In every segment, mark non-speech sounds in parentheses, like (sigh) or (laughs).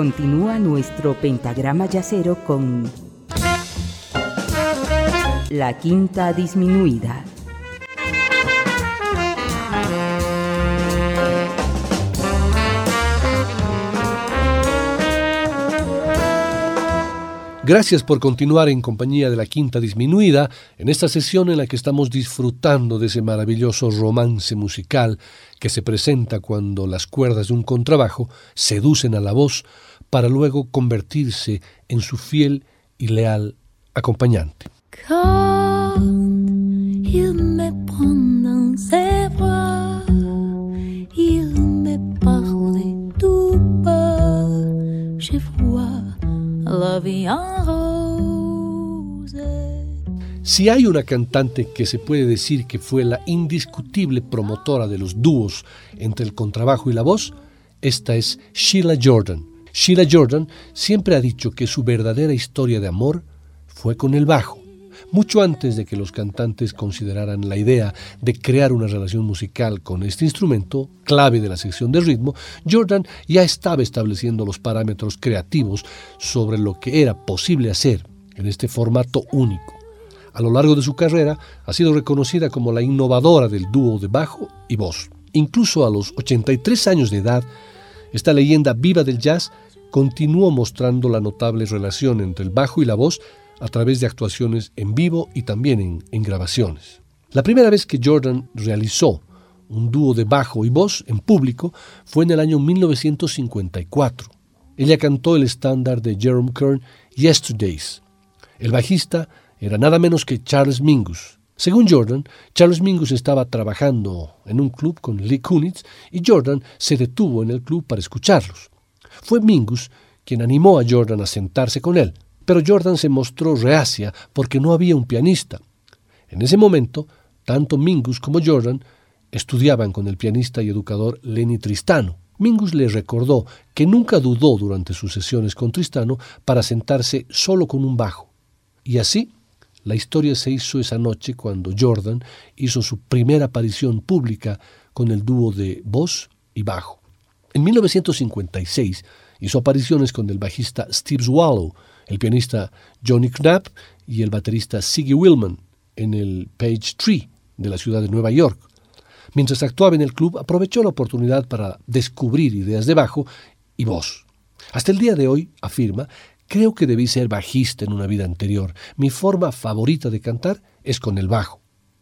Continúa nuestro pentagrama yacero con la quinta disminuida. Gracias por continuar en compañía de la Quinta Disminuida en esta sesión en la que estamos disfrutando de ese maravilloso romance musical que se presenta cuando las cuerdas de un contrabajo seducen a la voz para luego convertirse en su fiel y leal acompañante. Si hay una cantante que se puede decir que fue la indiscutible promotora de los dúos entre el contrabajo y la voz, esta es Sheila Jordan. Sheila Jordan siempre ha dicho que su verdadera historia de amor fue con el bajo. Mucho antes de que los cantantes consideraran la idea de crear una relación musical con este instrumento, clave de la sección de ritmo, Jordan ya estaba estableciendo los parámetros creativos sobre lo que era posible hacer en este formato único. A lo largo de su carrera ha sido reconocida como la innovadora del dúo de bajo y voz. Incluso a los 83 años de edad, esta leyenda viva del jazz continuó mostrando la notable relación entre el bajo y la voz a través de actuaciones en vivo y también en, grabaciones. La primera vez que Jordan realizó un dúo de bajo y voz en público fue en el año 1954. Ella cantó el estándar de Jerome Kern, Yesterdays. El bajista era nada menos que Charles Mingus. Según Jordan, Charles Mingus estaba trabajando en un club con Lee Kunitz y Jordan se detuvo en el club para escucharlos. Fue Mingus quien animó a Jordan a sentarse con él. Pero Jordan se mostró reacia porque no había un pianista. En ese momento, tanto Mingus como Jordan estudiaban con el pianista y educador Lenny Tristano. Mingus le recordó que nunca dudó durante sus sesiones con Tristano para sentarse solo con un bajo. Y así, la historia se hizo esa noche cuando Jordan hizo su primera aparición pública con el dúo de voz y bajo. En 1956 hizo apariciones con el bajista Steve Swallow, el pianista Johnny Knapp y el baterista Siggy Willman en el Page Tree de la ciudad de Nueva York. Mientras actuaba en el club, aprovechó la oportunidad para descubrir ideas de bajo y voz. Hasta el día de hoy, afirma, creo que debí ser bajista en una vida anterior. Mi forma favorita de cantar es con el bajo.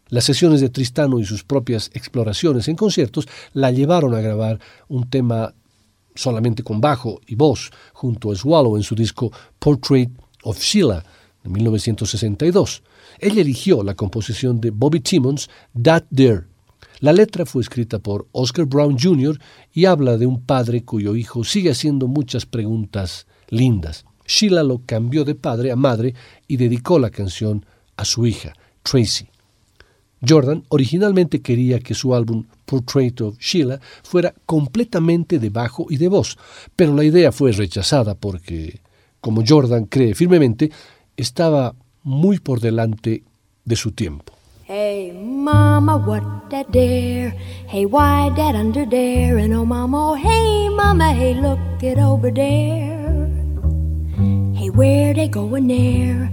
Las sesiones de Tristano y sus propias exploraciones en conciertos la llevaron a grabar un tema solamente con bajo y voz, junto a Swallow en su disco Portrait of Sheila de 1962. Ella eligió la composición de Bobby Timmons, That There. La letra fue escrita por Oscar Brown Jr. y habla de un padre cuyo hijo sigue haciendo muchas preguntas lindas. Sheila lo cambió de padre a madre y dedicó la canción a su hija, Tracy. Jordan originalmente quería que su álbum Portrait of Sheila fuera completamente de bajo y de voz, pero la idea fue rechazada porque, como Jordan cree firmemente, estaba muy por delante de su tiempo. Hey mama, what that there? Hey, why that under there? And oh mama, hey mama, hey look it over there. Hey, where they going there?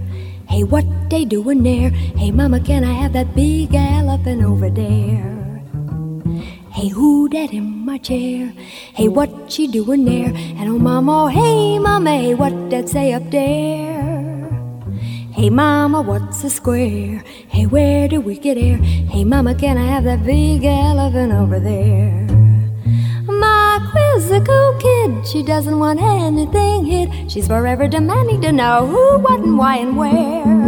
Hey, what they doing there? Hey, mama, can I have that big elephant over there? Hey, who that in my chair? Hey, what she doing there? And oh, mama, oh, hey, mama, hey, what that say up there? Hey, mama, what's a square? Hey, where do we get air? Hey, mama, can I have that big elephant over there? My quizzical kid, she doesn't want anything hid. She's forever demanding to know who, what, and why, and where.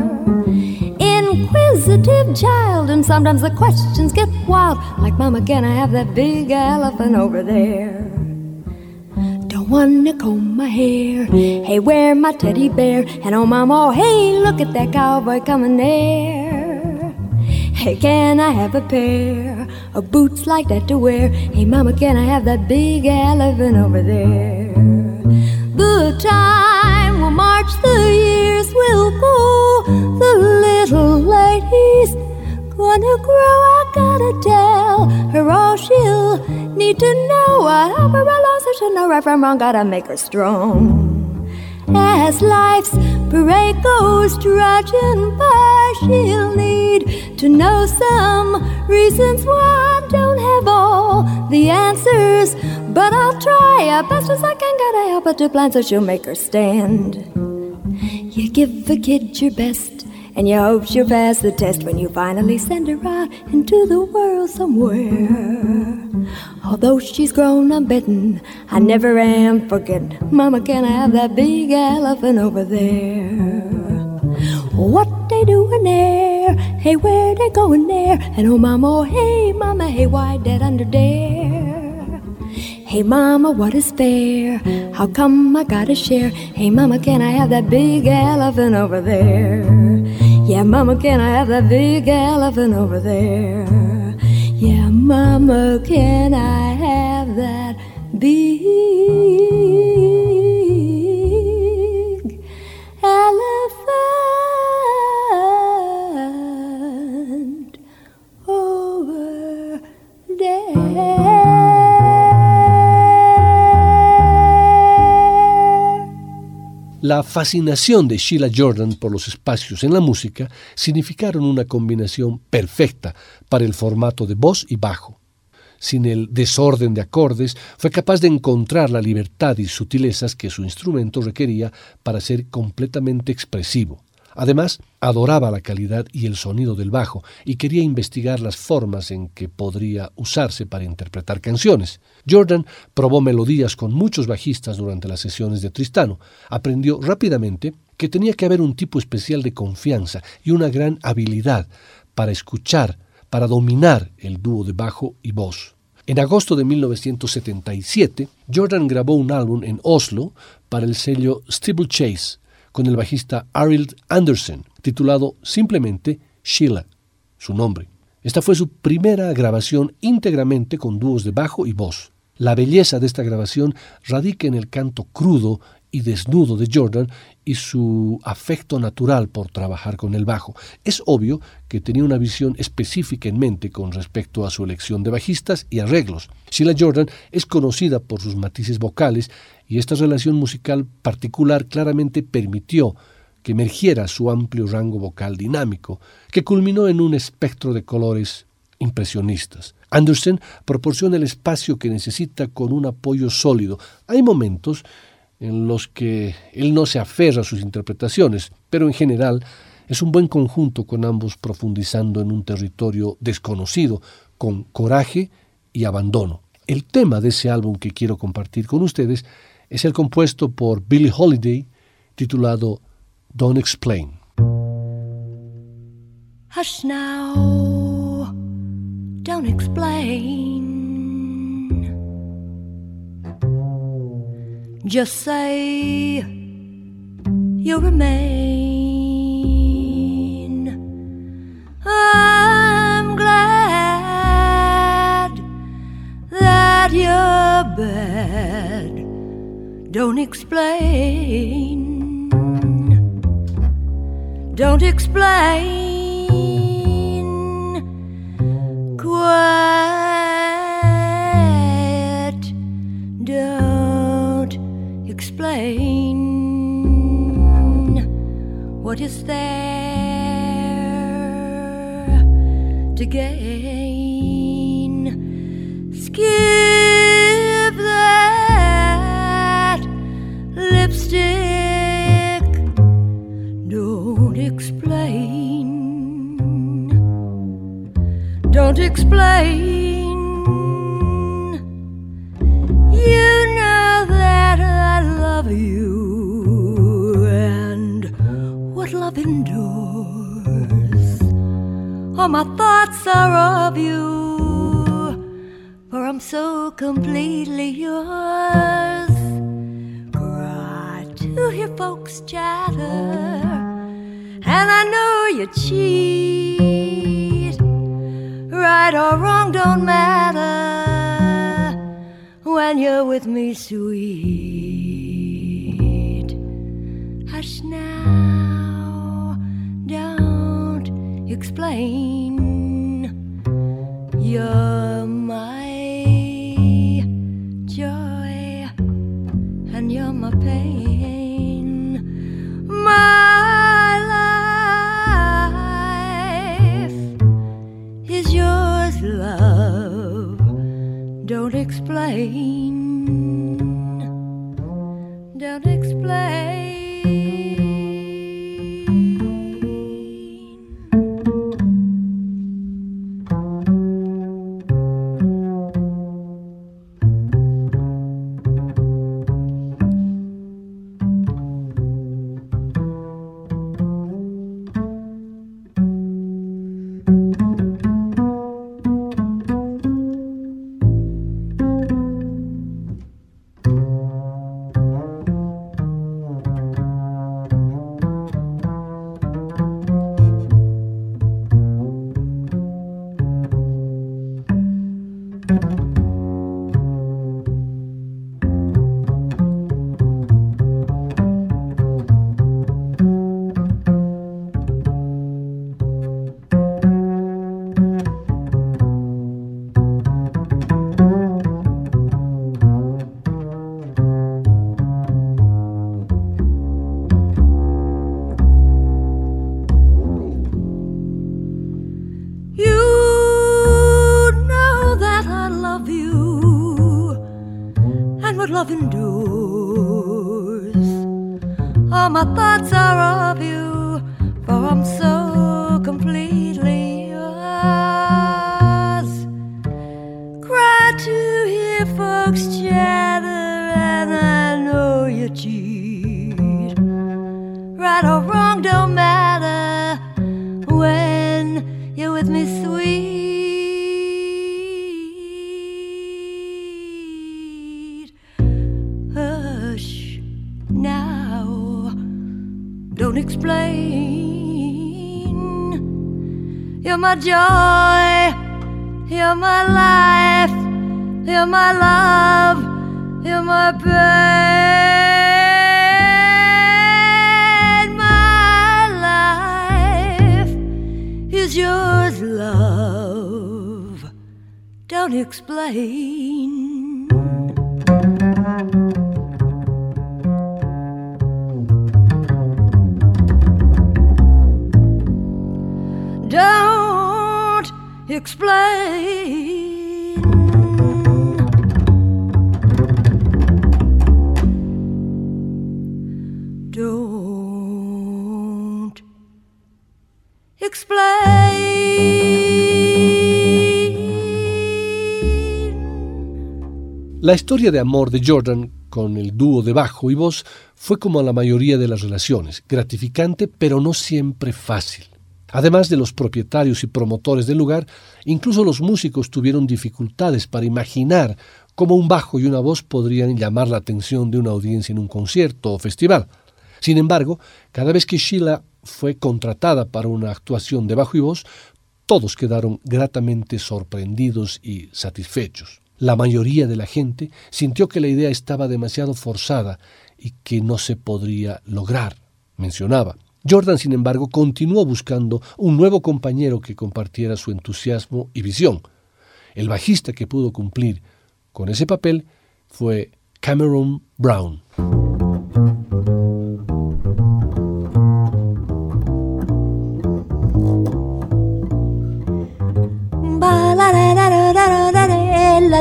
Inquisitive child, and sometimes the questions get wild. Like, Mama, can I have that big elephant over there? Don't wanna comb my hair. Hey, where my teddy bear? And oh, Mama, oh, hey, look at that cowboy coming there. Hey, can I have a pair of boots like that to wear? Hey, Mama, can I have that big elephant over there? The time will march, the years will go. The little lady's gonna grow. I gotta tell her all she'll need to know. I help her along so should know right from wrong, gotta make her strong. As life's parade goes trudging by, she'll need to know some reasons why I don't have all the answers. But I'll try as best as I can, gotta help her to plan so she'll make her stand. You give a kid your best, and you hope she'll pass the test when you finally send her out into the world somewhere. Although she's grown, I'm betting I never am forgetting. Mama, can I have that big elephant over there? What they doing there? Hey, where they going there? And oh, mama, oh, hey, mama, hey, why that under there? Hey, mama, what is fair? How come I gotta share? Hey, mama, can I have that big elephant over there? Yeah, mama, can I have that big elephant over there? Yeah, Mama, can I have that big La fascinación de Sheila Jordan por los espacios en la música significaron una combinación perfecta para el formato de voz y bajo. Sin el desorden de acordes, fue capaz de encontrar la libertad y sutilezas que su instrumento requería para ser completamente expresivo. Además, adoraba la calidad y el sonido del bajo y quería investigar las formas en que podría usarse para interpretar canciones. Jordan probó melodías con muchos bajistas durante las sesiones de Tristano. Aprendió rápidamente que tenía que haber un tipo especial de confianza y una gran habilidad para escuchar, para dominar el dúo de bajo y voz. En agosto de 1977, Jordan grabó un álbum en Oslo para el sello Chase con el bajista Arild Andersen, titulado simplemente Sheila, su nombre. Esta fue su primera grabación íntegramente con dúos de bajo y voz. La belleza de esta grabación radica en el canto crudo y desnudo de Jordan y su afecto natural por trabajar con el bajo. Es obvio que tenía una visión específica en mente con respecto a su elección de bajistas y arreglos. Sheila Jordan es conocida por sus matices vocales y esta relación musical particular claramente permitió que emergiera su amplio rango vocal dinámico, que culminó en un espectro de colores impresionistas. Anderson proporciona el espacio que necesita con un apoyo sólido. Hay momentos en los que él no se aferra a sus interpretaciones, pero en general es un buen conjunto con ambos profundizando en un territorio desconocido, con coraje y abandono. El tema de ese álbum que quiero compartir con ustedes es el compuesto por Billie Holiday titulado Don't Explain. Hush now, don't explain. Just say you remain. I'm glad that you're bad don't explain. Don't explain. Quiet. Explain. What is there to gain? Skip that lipstick. Don't explain. Don't explain. My thoughts are of you, for I'm so completely yours to hear folks chatter, and I know you cheat. Right or wrong don't matter when you're with me, sweet. Hush now, explain. You're my joy, and you're my pain. My life is yours, love. Don't explain. Don't explain. La historia de amor de Jordan con el dúo de bajo y voz fue como la mayoría de las relaciones, gratificante pero no siempre fácil. Además de los propietarios y promotores del lugar, incluso los músicos tuvieron dificultades para imaginar cómo un bajo y una voz podrían llamar la atención de una audiencia en un concierto o festival. Sin embargo, cada vez que Sheila fue contratada para una actuación de bajo y voz, todos quedaron gratamente sorprendidos y satisfechos. La mayoría de la gente sintió que la idea estaba demasiado forzada y que no se podría lograr, mencionaba. Jordan, sin embargo, continuó buscando un nuevo compañero que compartiera su entusiasmo y visión. El bajista que pudo cumplir con ese papel fue Cameron Brown.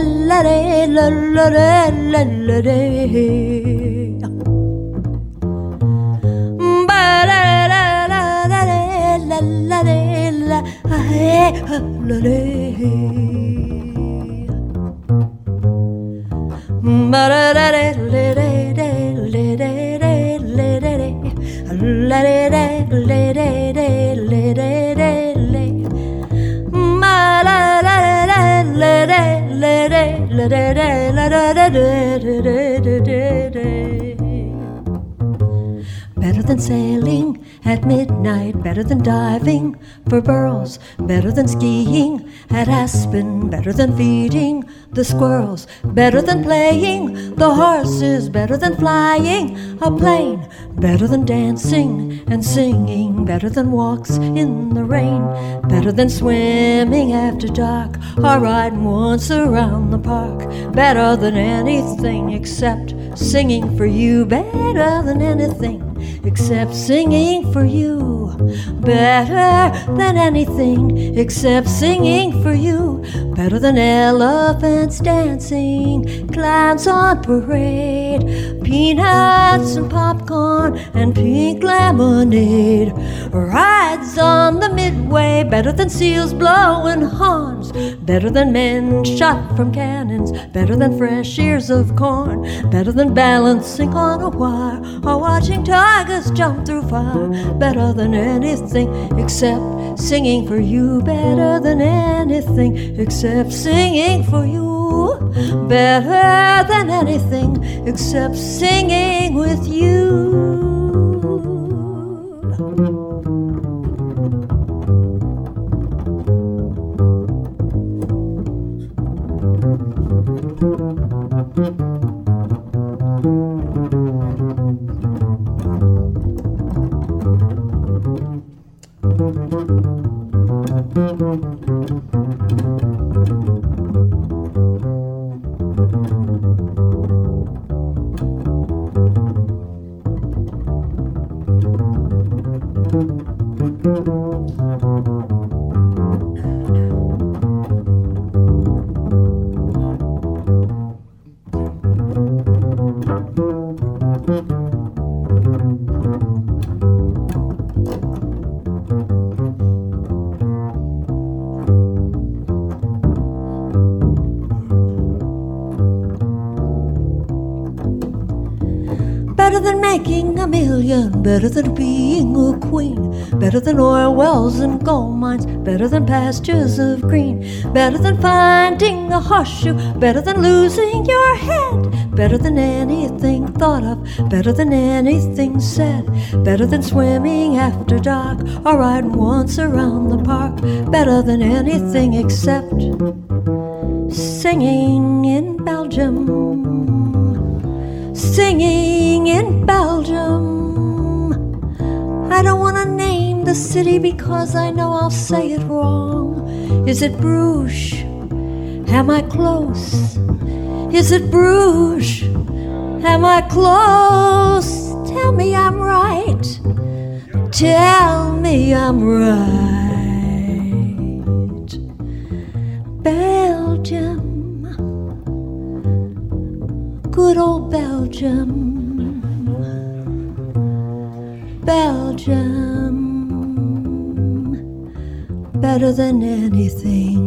la la re, la la re, la la re. Ba la la la la re, la la re, la re, la re. Ba la la re, le re, re, le re, re, le re, re. La re re, le re re, le re re, le. Ma la la la la, re la da da la da da da da da da da. Better than sailing at midnight, better than diving for burrows, better than skiing at Aspen, better than feeding the squirrels, better than playing the horses, better than flying a plane, better than dancing and singing, better than walks in the rain, better than swimming after dark or riding once around the park, better than anything except singing for you, better than anything except singing for you. Better than anything except singing for you. Better than elephants dancing, clowns on parade, peanuts and popcorn and pink lemonade. Rides on the midway, better than seals blowing horns, better than men shot from cannons, better than fresh ears of corn, better than balancing on a wire or watching tigers jump through fire, better than anything except singing for you, better than anything except singing for you. Better than anything except singing with you. Thank you. Better than making a million, better than being a queen, better than oil wells and gold mines, better than pastures of green, better than finding a horseshoe, better than losing your head, better than anything thought of, better than anything said, better than swimming after dark or riding once around the park, better than anything except singing in Belgium, singing in Belgium. I don't want to name the city because I know I'll say it wrong. Is it Bruges? Am I close? Is it Bruges? Am I close? Tell me I'm right. Tell me I'm right. Belgium. Good old Belgium. Belgium better than anything.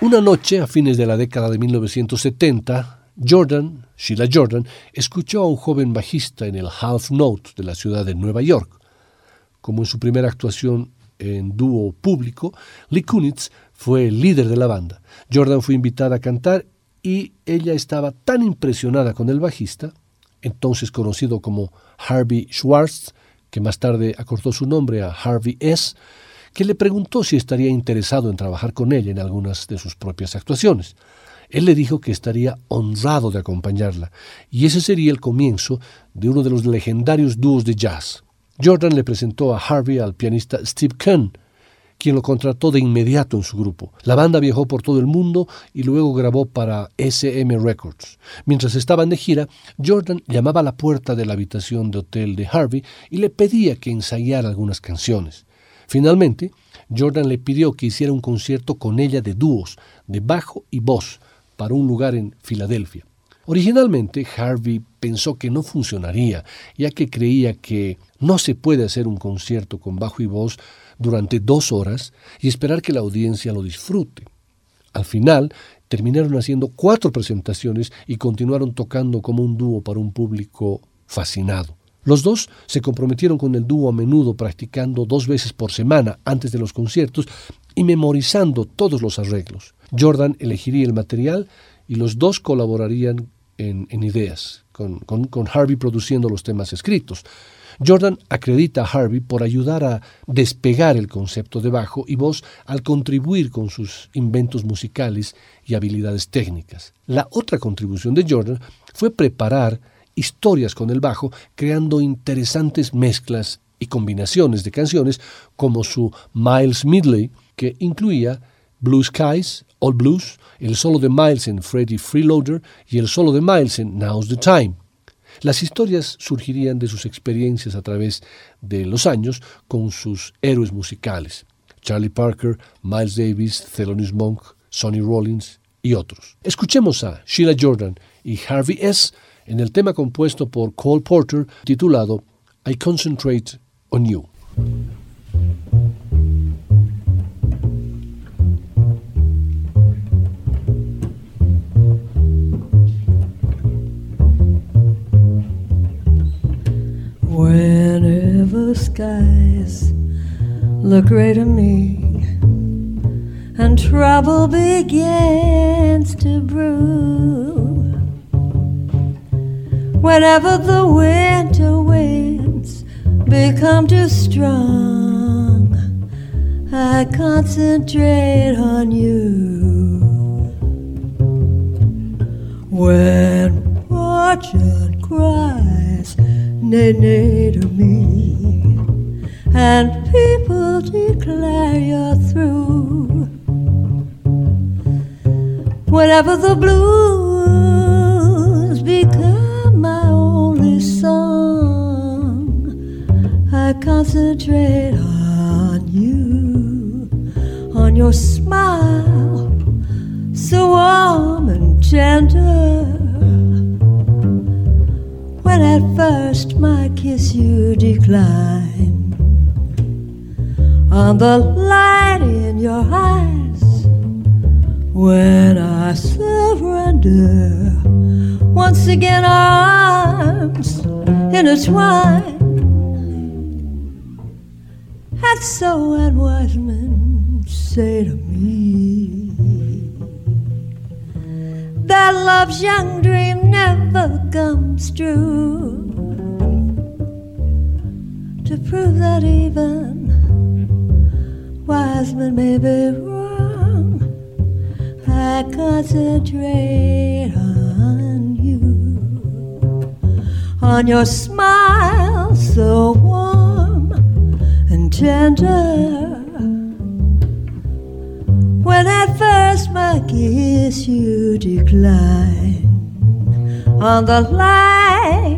Una noche, a fines de la década de 1970, Jordan, Sheila Jordan, escuchó a un joven bajista en el Half Note de la ciudad de Nueva York. Como en su primera actuación en dúo público, Lee Kunitz fue el líder de la banda. Jordan fue invitada a cantar y ella estaba tan impresionada con el bajista, entonces conocido como Harvey Schwartz, que más tarde acortó su nombre a Harvey S., que le preguntó si estaría interesado en trabajar con ella en algunas de sus propias actuaciones. Él le dijo que estaría honrado de acompañarla, y ese sería el comienzo de uno de los legendarios dúos de jazz. Jordan le presentó a Harvey al pianista Steve Kahn, quien lo contrató de inmediato en su grupo. La banda viajó por todo el mundo y luego grabó para SM Records. Mientras estaban de gira, Jordan llamaba a la puerta de la habitación de hotel de Harvey y le pedía que ensayara algunas canciones. Finalmente, Jordan le pidió que hiciera un concierto con ella de dúos, de bajo y voz, para un lugar en Filadelfia. Originalmente, Harvey pensó que no funcionaría, ya que creía que no se puede hacer un concierto con bajo y voz durante dos horas y esperar que la audiencia lo disfrute. Al final, terminaron haciendo cuatro presentaciones y continuaron tocando como un dúo para un público fascinado. Los dos se comprometieron con el dúo a menudo practicando dos veces por semana antes de los conciertos y memorizando todos los arreglos. Jordan elegiría el material y los dos colaborarían en, ideas, con Harvey produciendo los temas escritos. Jordan acredita a Harvey por ayudar a despegar el concepto de bajo y voz al contribuir con sus inventos musicales y habilidades técnicas. La otra contribución de Jordan fue preparar historias con el bajo, creando interesantes mezclas y combinaciones de canciones como su Miles Midley, que incluía Blue Skies, All Blues, el solo de Miles en Freddy Freeloader y el solo de Miles en Now's the Time. Las historias surgirían de sus experiencias a través de los años con sus héroes musicales. Charlie Parker, Miles Davis, Thelonious Monk, Sonny Rollins y otros. Escuchemos a Sheila Jordan y Harvey S. en el tema compuesto por Cole Porter titulado I Concentrate on You. Whenever skies look gray to me and trouble begins to brew. Whenever the winter winds become too strong, I concentrate on you. When fortune cries, nay to me, and people declare you're through. Whenever the blues become my only song, I concentrate on you, on your smile, so warm and tender. At first my kiss you decline, on the light in your eyes when I surrender, once again our arms intertwine. And so and wise men say to me that love's young dream never comes true. To prove that even wise men may be wrong. I concentrate on you, on your smile so warm and tender. When first my kiss you decline, on the light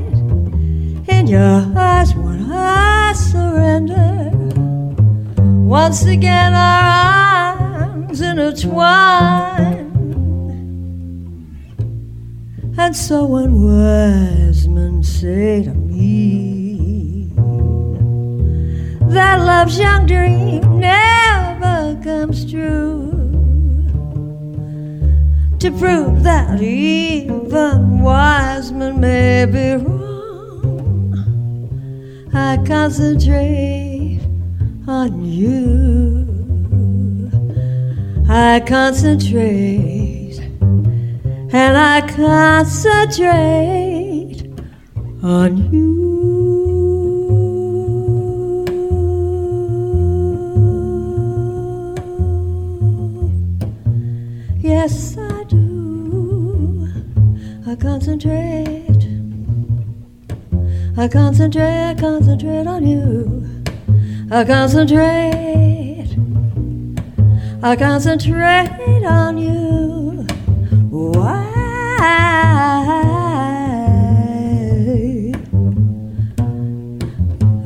in your eyes when I surrender, once again our arms intertwine. And so when wise men say to me that love's young dream never comes true, to prove that even wise men may be wrong, I concentrate on you. I concentrate and I concentrate on you. Yes, concentrate. I concentrate, concentrate on you. I concentrate. I concentrate on you. Why?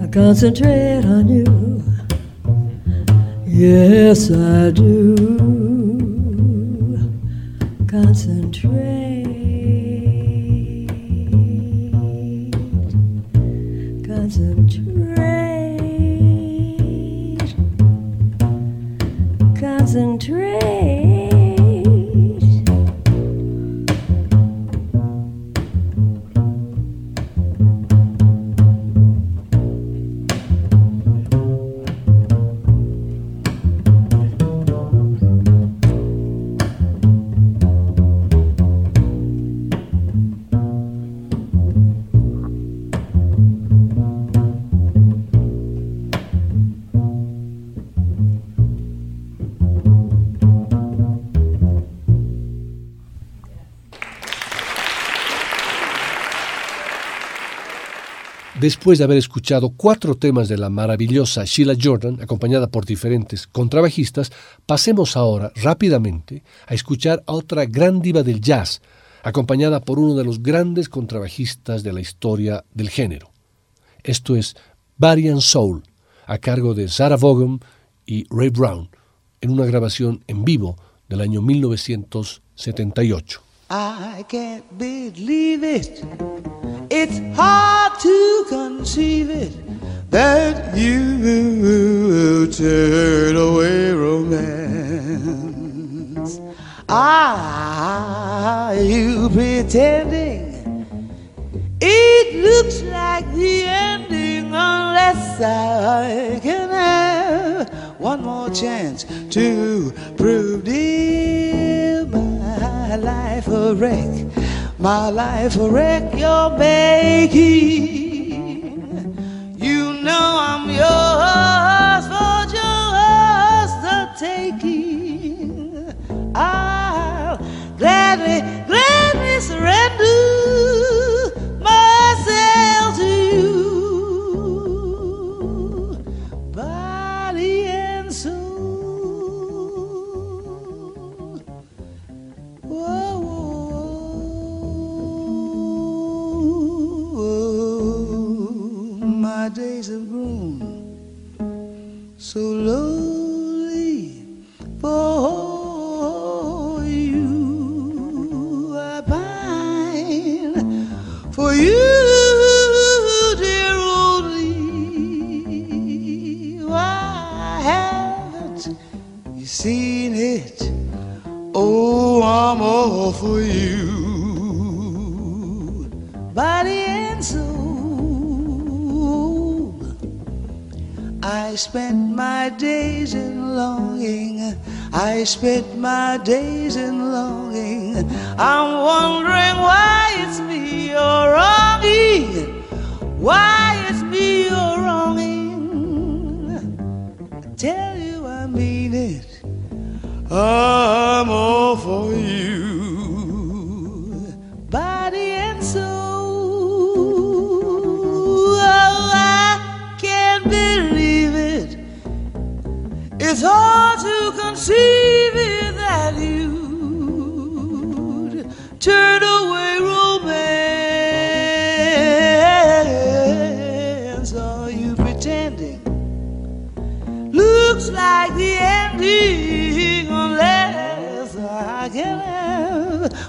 I concentrate on you. Yes, I do. Concentrate. Después de haber escuchado cuatro temas de la maravillosa Sheila Jordan, acompañada por diferentes contrabajistas, pasemos ahora rápidamente a escuchar a otra gran diva del jazz, acompañada por uno de los grandes contrabajistas de la historia del género. Esto es Varian Soul, a cargo de Sarah Vaughan y Ray Brown, en una grabación en vivo del año 1978. I can't believe it. It's hard to conceive it that you turn away romance. Are you pretending? It looks like the ending unless I can have one more chance to prove dear my life a wreck. My life a wreck you're making. You know I'm yours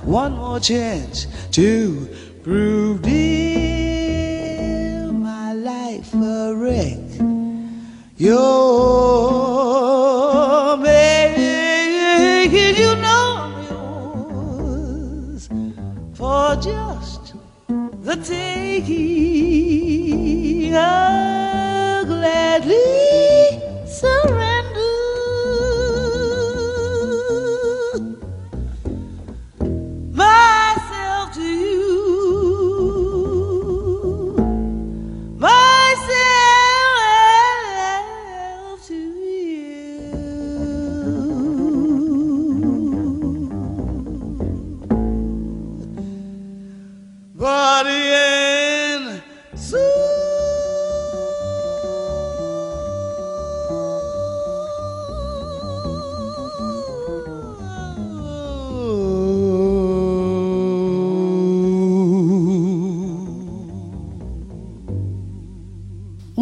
one more chance to prove my life a wreck. You're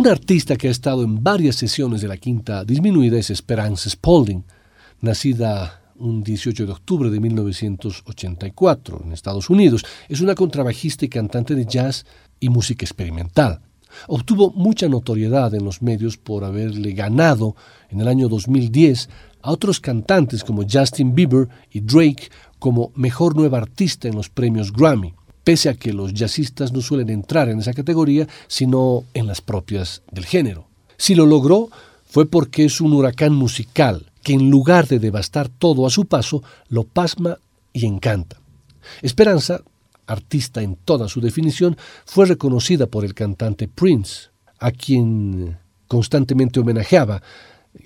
Un artista que ha estado en varias sesiones de la quinta disminuida es Esperanza Spalding, nacida un 18 de octubre de 1984 en Estados Unidos. Es una contrabajista y cantante de jazz y música experimental. Obtuvo mucha notoriedad en los medios por haberle ganado en el año 2010 a otros cantantes como Justin Bieber y Drake como mejor nueva artista en los premios Grammy, pese a que los jazzistas no suelen entrar en esa categoría, sino en las propias del género. Si lo logró, fue porque es un huracán musical que en lugar de devastar todo a su paso, lo pasma y encanta. Esperanza, artista en toda su definición, fue reconocida por el cantante Prince, a quien constantemente homenajeaba,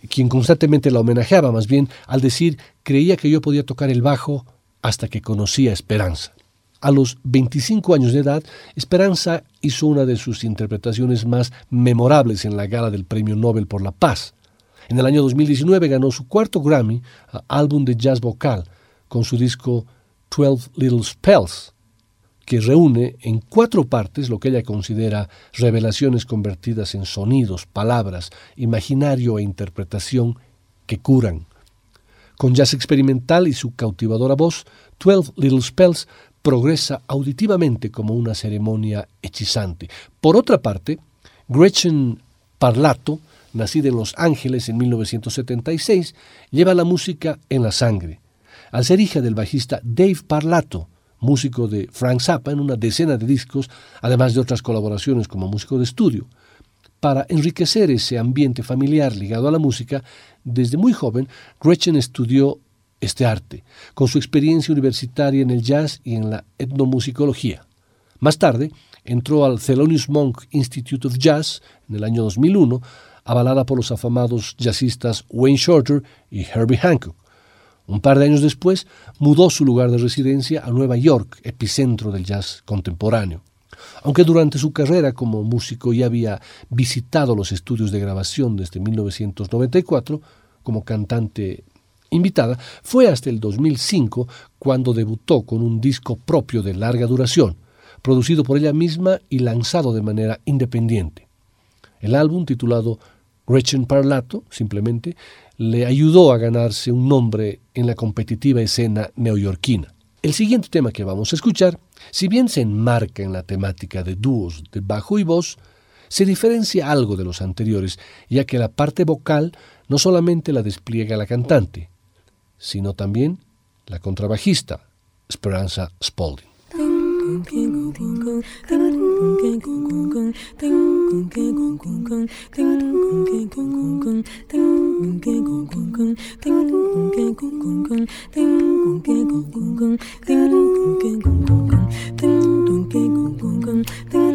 quien constantemente la homenajeaba más bien al decir creía que yo podía tocar el bajo hasta que conocí a Esperanza. A los 25 años de edad, Esperanza hizo una de sus interpretaciones más memorables en la gala del Premio Nobel por la Paz. En el año 2019 ganó su cuarto Grammy, álbum de jazz vocal, con su disco Twelve Little Spells, que reúne en cuatro partes lo que ella considera revelaciones convertidas en sonidos, palabras, imaginario e interpretación que curan. Con jazz experimental y su cautivadora voz, Twelve Little Spells progresa auditivamente como una ceremonia hechizante. Por otra parte, Gretchen Parlato, nacida en Los Ángeles en 1976, lleva la música en la sangre. Al ser hija del bajista Dave Parlato, músico de Frank Zappa en una decena de discos, además de otras colaboraciones como músico de estudio. Para enriquecer ese ambiente familiar ligado a la música, desde muy joven, Gretchen estudió este arte, con su experiencia universitaria en el jazz y en la etnomusicología. Más tarde, entró al Thelonious Monk Institute of Jazz en el año 2001, avalada por los afamados jazzistas Wayne Shorter y Herbie Hancock. Un par de años después, mudó su lugar de residencia a Nueva York, epicentro del jazz contemporáneo. Aunque durante su carrera como músico ya había visitado los estudios de grabación desde 1994, como cantante invitada, fue hasta el 2005 cuando debutó con un disco propio de larga duración, producido por ella misma y lanzado de manera independiente. El álbum, titulado Gretchen Parlato, simplemente, le ayudó a ganarse un nombre en la competitiva escena neoyorquina. El siguiente tema que vamos a escuchar, si bien se enmarca en la temática de dúos de bajo y voz, se diferencia algo de los anteriores, ya que la parte vocal no solamente la despliega la cantante, sino también la contrabajista, Esperanza Spalding. (laughs)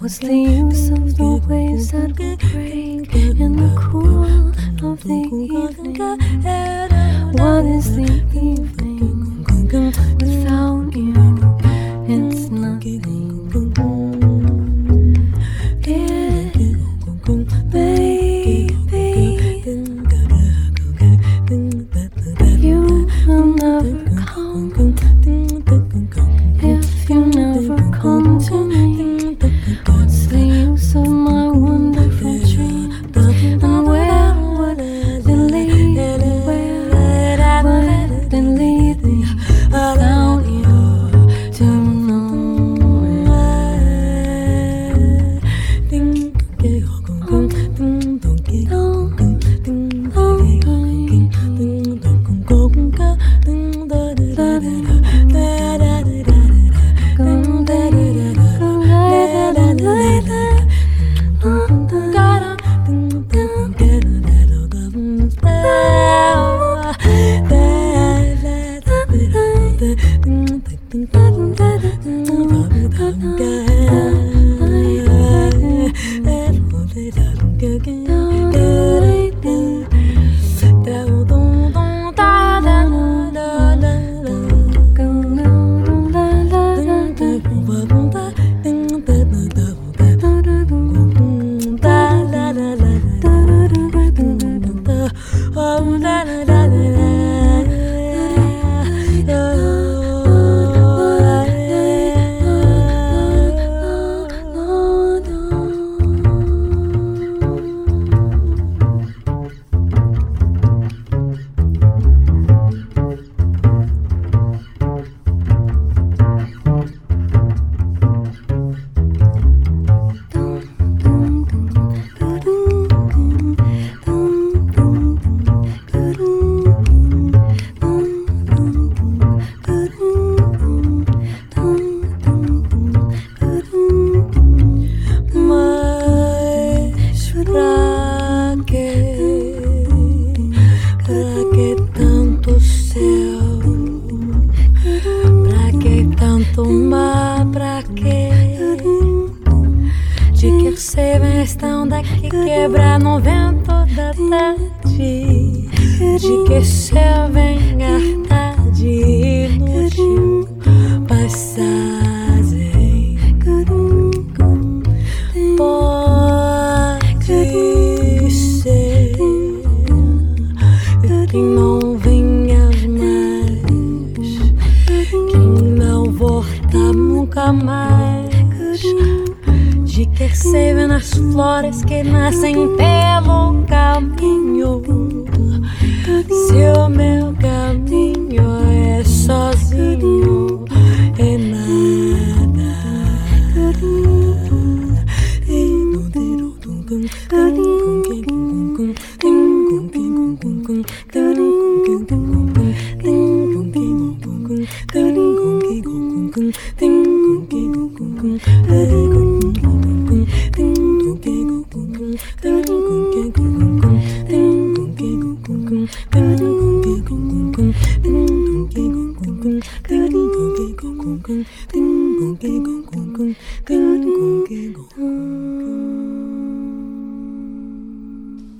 was the use of the waves that would break in the cool of the evening? What is the evening without you? It's nothing.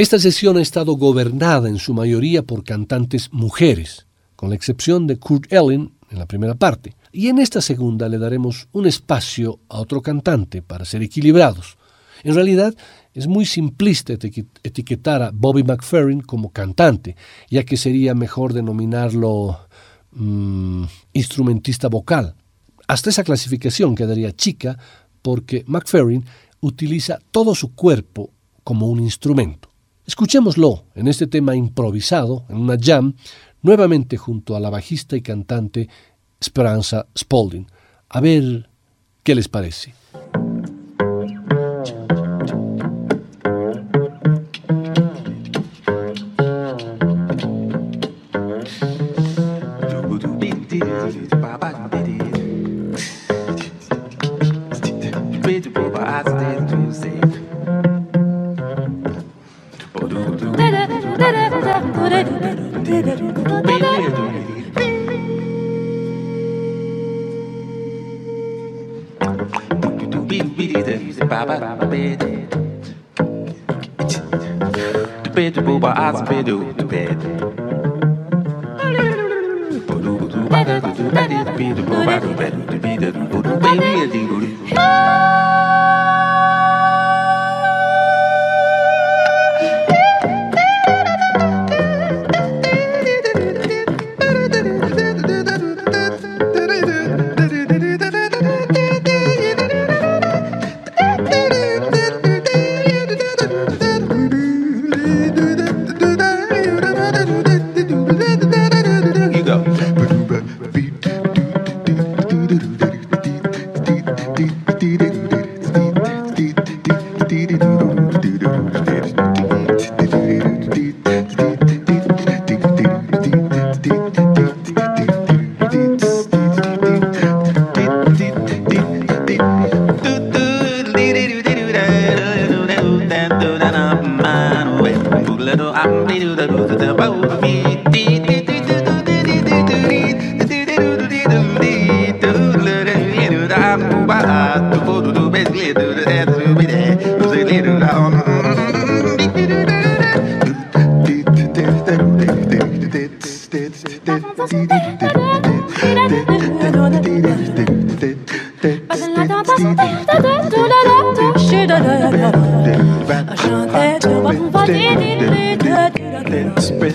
Esta sesión ha estado gobernada en su mayoría por cantantes mujeres, con la excepción de Kurt Elling en la primera parte. Y en esta segunda le daremos un espacio a otro cantante para ser equilibrados. En realidad, es muy simplista etiquetar a Bobby McFerrin como cantante, ya que sería mejor denominarlo mm, instrumentista vocal. Hasta esa clasificación quedaría chica porque McFerrin utiliza todo su cuerpo como un instrumento. Escuchémoslo en este tema improvisado, en una jam, nuevamente junto a la bajista y cantante Esperanza Spalding. A ver qué les parece. Spread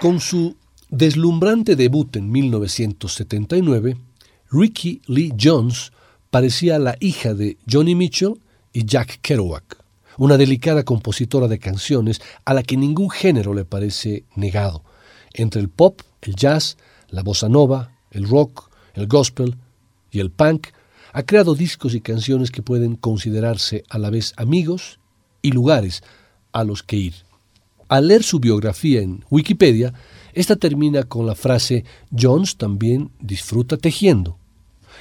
Con su deslumbrante debut en 1979, Ricky Lee Jones parecía la hija de Johnny Mitchell y Jack Kerouac, una delicada compositora de canciones a la que ningún género le parece negado. Entre el pop, el jazz, la bossa nova, el rock, el gospel y el punk, ha creado discos y canciones que pueden considerarse a la vez amigos y lugares a los que ir. Al leer su biografía en Wikipedia, esta termina con la frase Jones también disfruta tejiendo.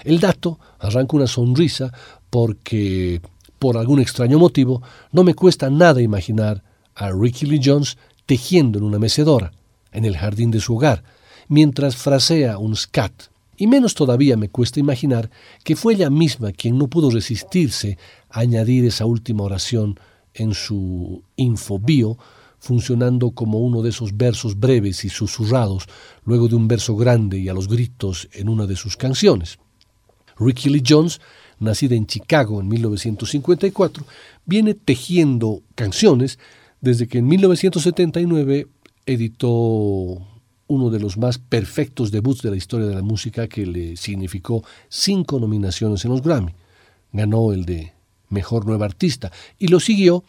El dato arranca una sonrisa porque, por algún extraño motivo, no me cuesta nada imaginar a Ricky Lee Jones tejiendo en una mecedora, en el jardín de su hogar, mientras frasea un scat. Y menos todavía me cuesta imaginar que fue ella misma quien no pudo resistirse a añadir esa última oración en su infobio funcionando como uno de esos versos breves y susurrados luego de un verso grande y a los gritos en una de sus canciones. Ricky Lee Jones, nacida en Chicago en 1954, viene tejiendo canciones desde que en 1979 editó uno de los más perfectos debuts de la historia de la música que le significó cinco nominaciones en los Grammy. Ganó el de Mejor Nueva Artista y lo siguió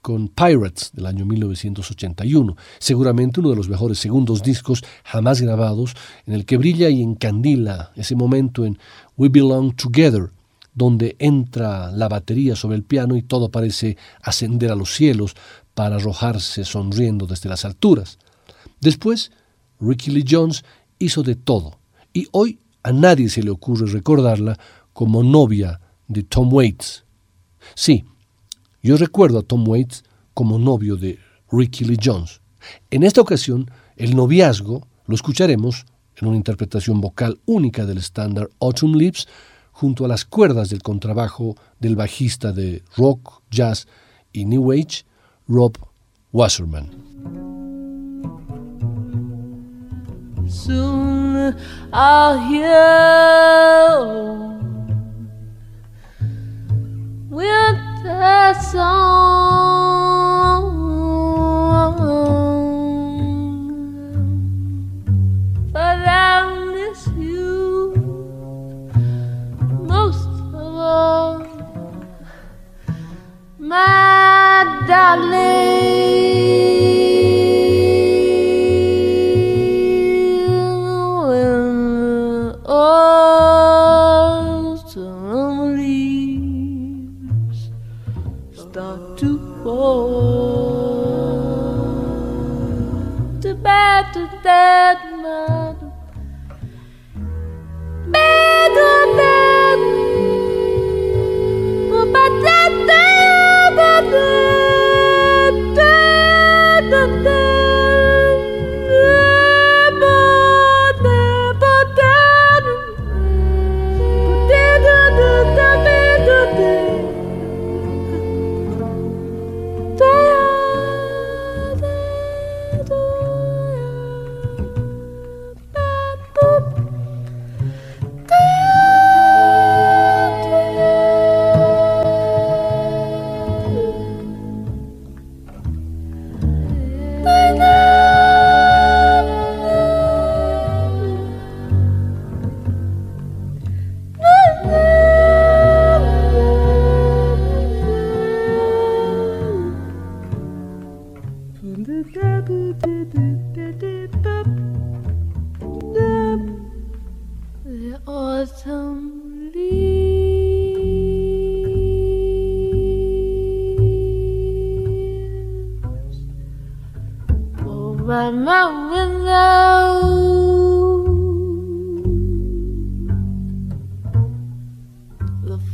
con Pirates del año 1981, seguramente uno de los mejores segundos discos jamás grabados, en el que brilla y encandila ese momento en We Belong Together, donde entra la batería sobre el piano y todo parece ascender a los cielos para arrojarse sonriendo desde las alturas. Después, Ricky Lee Jones hizo de todo, y hoy a nadie se le ocurre recordarla como novia de Tom Waits. Sí, yo recuerdo a Tom Waits como novio de Ricky Lee Jones. En esta ocasión, el noviazgo lo escucharemos en una interpretación vocal única del estándar Autumn Leaves junto a las cuerdas del contrabajo del bajista de rock, jazz y new age, Rob Wasserman. Soon I'll hear. Winter song,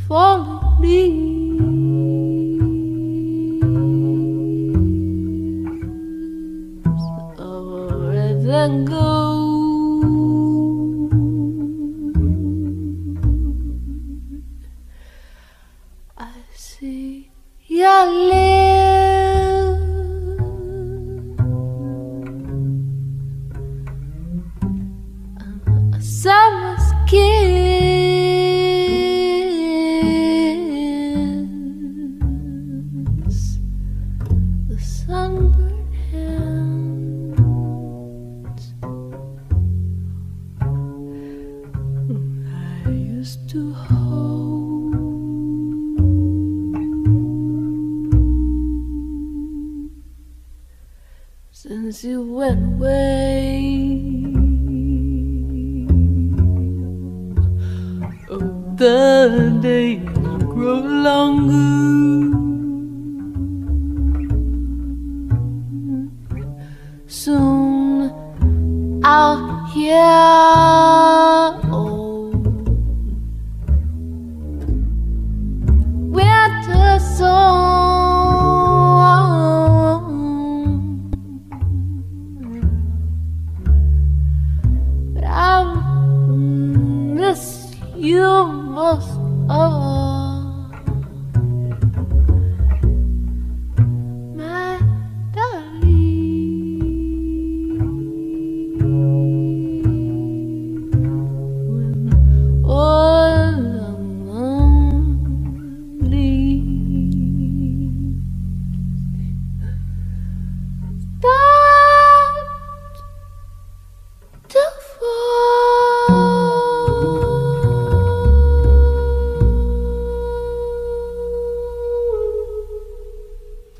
falling leaves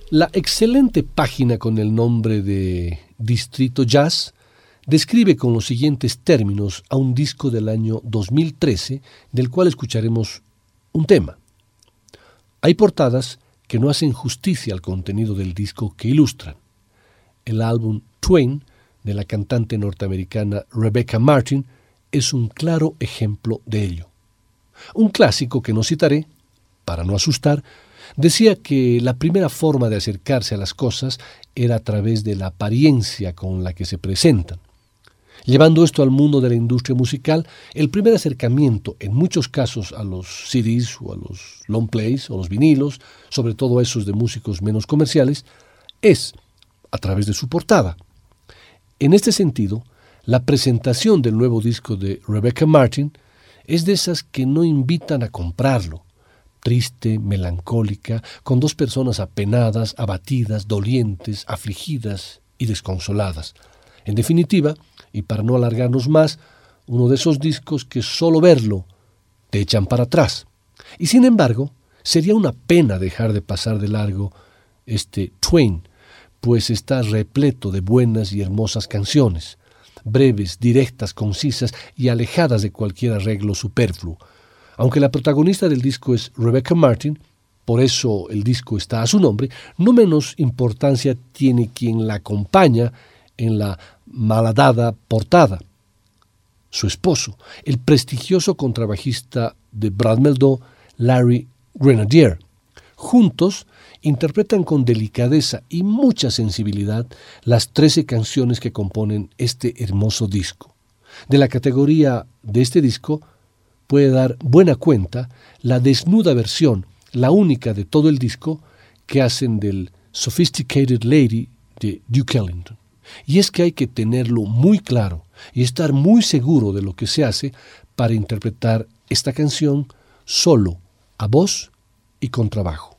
La excelente página con el nombre de Distrito Jazz describe con los siguientes términos a un disco del año 2013 del cual escucharemos un tema. Hay portadas que no hacen justicia al contenido del disco que ilustran. El álbum Twain de la cantante norteamericana Rebecca Martin es un claro ejemplo de ello. Un clásico que no citaré, para no asustar, decía que la primera forma de acercarse a las cosas era a través de la apariencia con la que se presentan. Llevando esto al mundo de la industria musical, el primer acercamiento, en muchos casos, a los CDs o a los long plays o los vinilos, sobre todo esos de músicos menos comerciales, es a través de su portada. En este sentido, la presentación del nuevo disco de Rebecca Martin es de esas que no invitan a comprarlo, triste, melancólica, con dos personas apenadas, abatidas, dolientes, afligidas y desconsoladas. En definitiva, y para no alargarnos más, uno de esos discos que solo verlo te echan para atrás. Y sin embargo, sería una pena dejar de pasar de largo este Twain, pues está repleto de buenas y hermosas canciones, breves, directas, concisas y alejadas de cualquier arreglo superfluo. Aunque la protagonista del disco es Rebecca Martin, por eso el disco está a su nombre, no menos importancia tiene quien la acompaña en la malhadada portada. Su esposo, el prestigioso contrabajista de Brad Meldau, Larry Grenadier. Juntos interpretan con delicadeza y mucha sensibilidad las 13 canciones que componen este hermoso disco. De la categoría de este disco puede dar buena cuenta la desnuda versión, la única de todo el disco, que hacen del Sophisticated Lady de Duke Ellington. Y es que hay que tenerlo muy claro y estar muy seguro de lo que se hace para interpretar esta canción solo, a voz y con trabajo.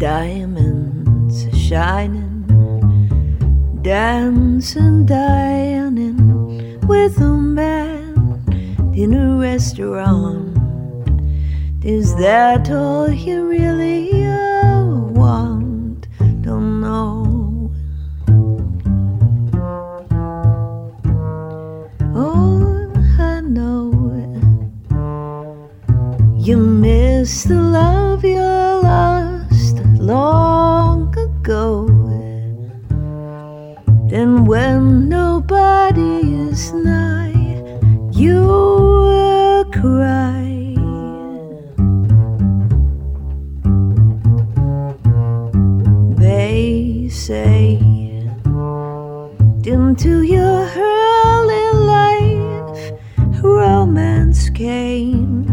Diamonds shining dancing dining with a man in a restaurant is that all you really want? Don't know. Oh, I know you miss the love is nigh, you will cry. They say into your early life romance came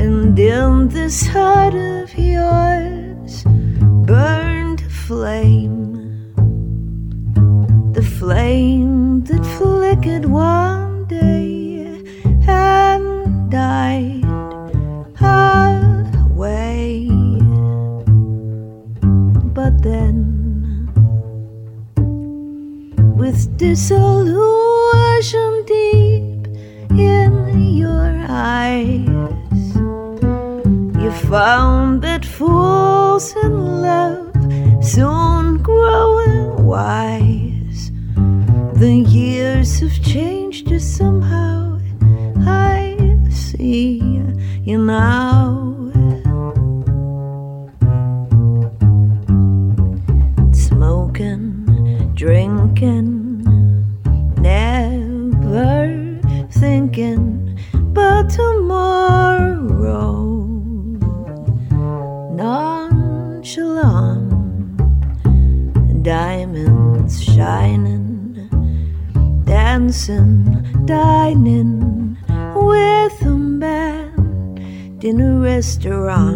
and in this heart with disillusion deep in your eyes you found that fools in love soon grow wise. The years have changed you somehow i see. You now restaurant.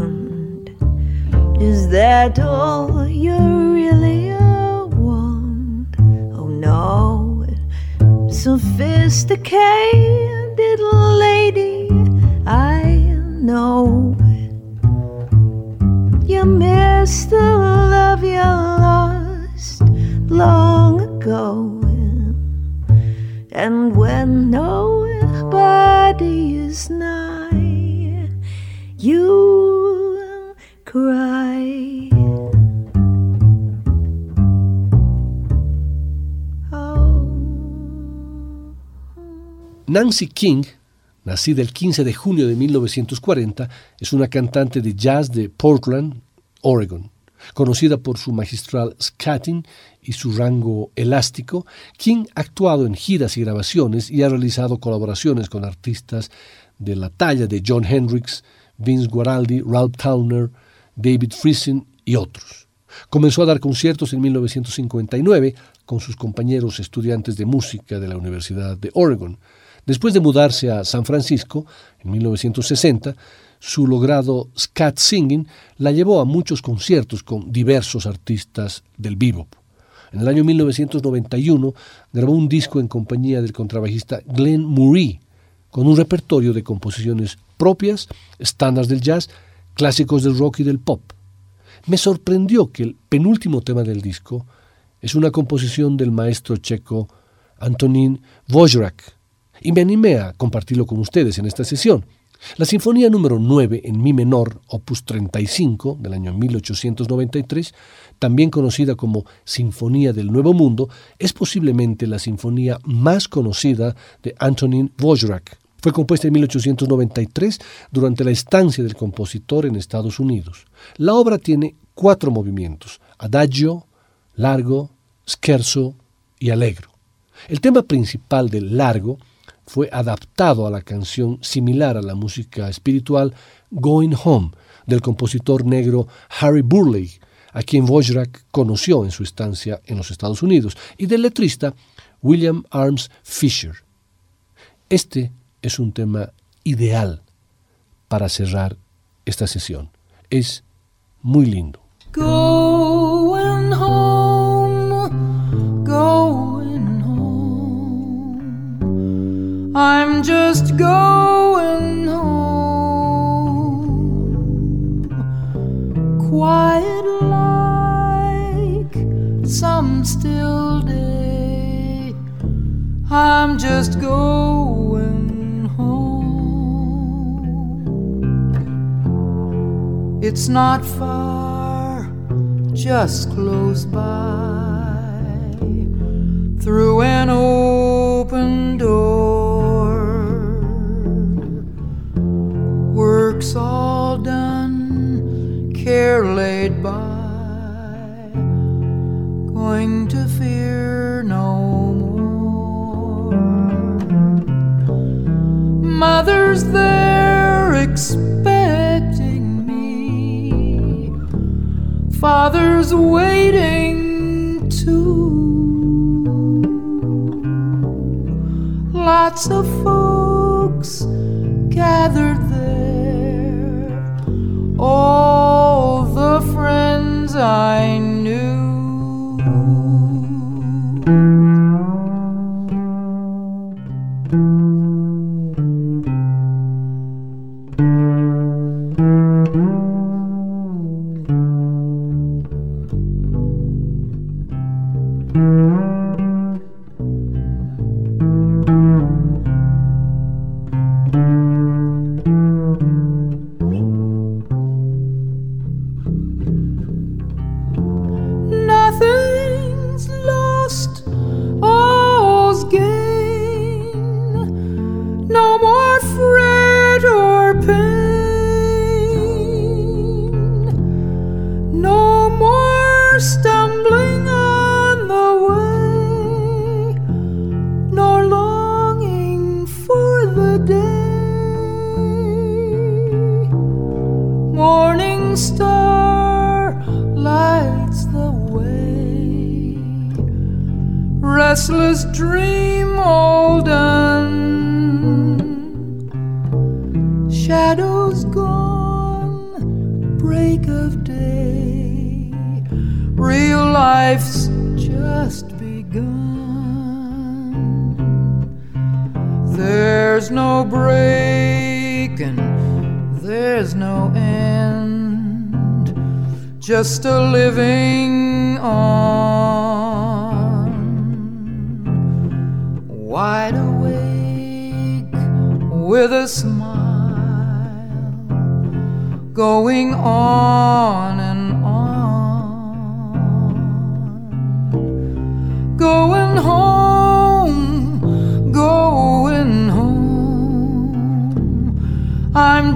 Nancy King, nacida el 15 de junio de 1940, es una cantante de jazz de Portland, Oregon. Conocida por su magistral scatting y su rango elástico, King ha actuado en giras y grabaciones y ha realizado colaboraciones con artistas de la talla de John Hendricks, Vince Guaraldi, Ralph Towner, David Friesen y otros. Comenzó a dar conciertos en 1959 con sus compañeros estudiantes de música de la Universidad de Oregon. Después de mudarse a San Francisco en 1960, su logrado scat singing la llevó a muchos conciertos con diversos artistas del bebop. En el año 1991 grabó un disco en compañía del contrabajista Glenn Murray, con un repertorio de composiciones propias, estándares del jazz, clásicos del rock y del pop. Me sorprendió que el penúltimo tema del disco es una composición del maestro checo Antonín Wojrak, y me animé a compartirlo con ustedes en esta sesión. La Sinfonía número 9 en Mi menor, opus 35 del año 1893, también conocida como Sinfonía del Nuevo Mundo, es posiblemente la sinfonía más conocida de Antonin Dvorak. Fue compuesta en 1893 durante la estancia del compositor en Estados Unidos. La obra tiene cuatro movimientos: adagio, largo, scherzo y allegro. El tema principal del largo fue adaptado a la canción similar a la música espiritual Going Home del compositor negro Harry Burley, a quien Wojrak conoció en su estancia en los Estados Unidos, y del letrista William Arms Fisher. Este es un tema ideal para cerrar esta sesión. Es muy lindo. Going I'm just going home. Quiet like some still day. I'm just going home. It's not far, just close by. Through an open door. Work's all done, care laid by, going to fear no more. Mother's there expecting me, father's waiting too. Lots of folks gathered I. just a living on, wide awake with a smile, going on and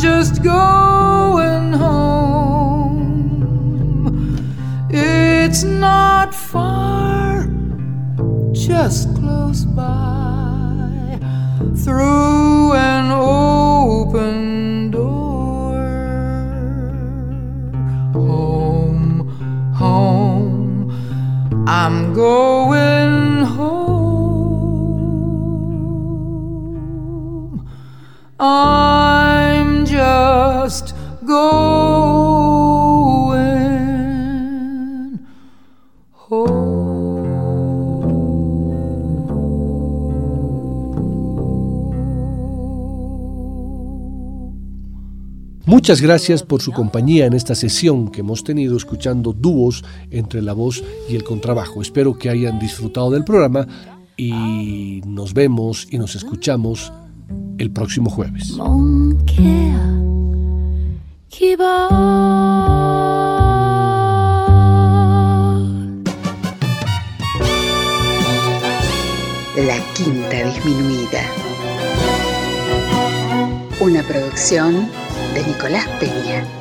just going home. It's not far, just close by, through an open door. Home, home, I'm going Muchas gracias por su compañía en esta sesión que hemos tenido escuchando dúos entre la voz y el contrabajo. Espero que hayan disfrutado del programa y nos vemos y nos escuchamos el próximo jueves. La Quinta Disminuida. Una producción de Nicolás Peña.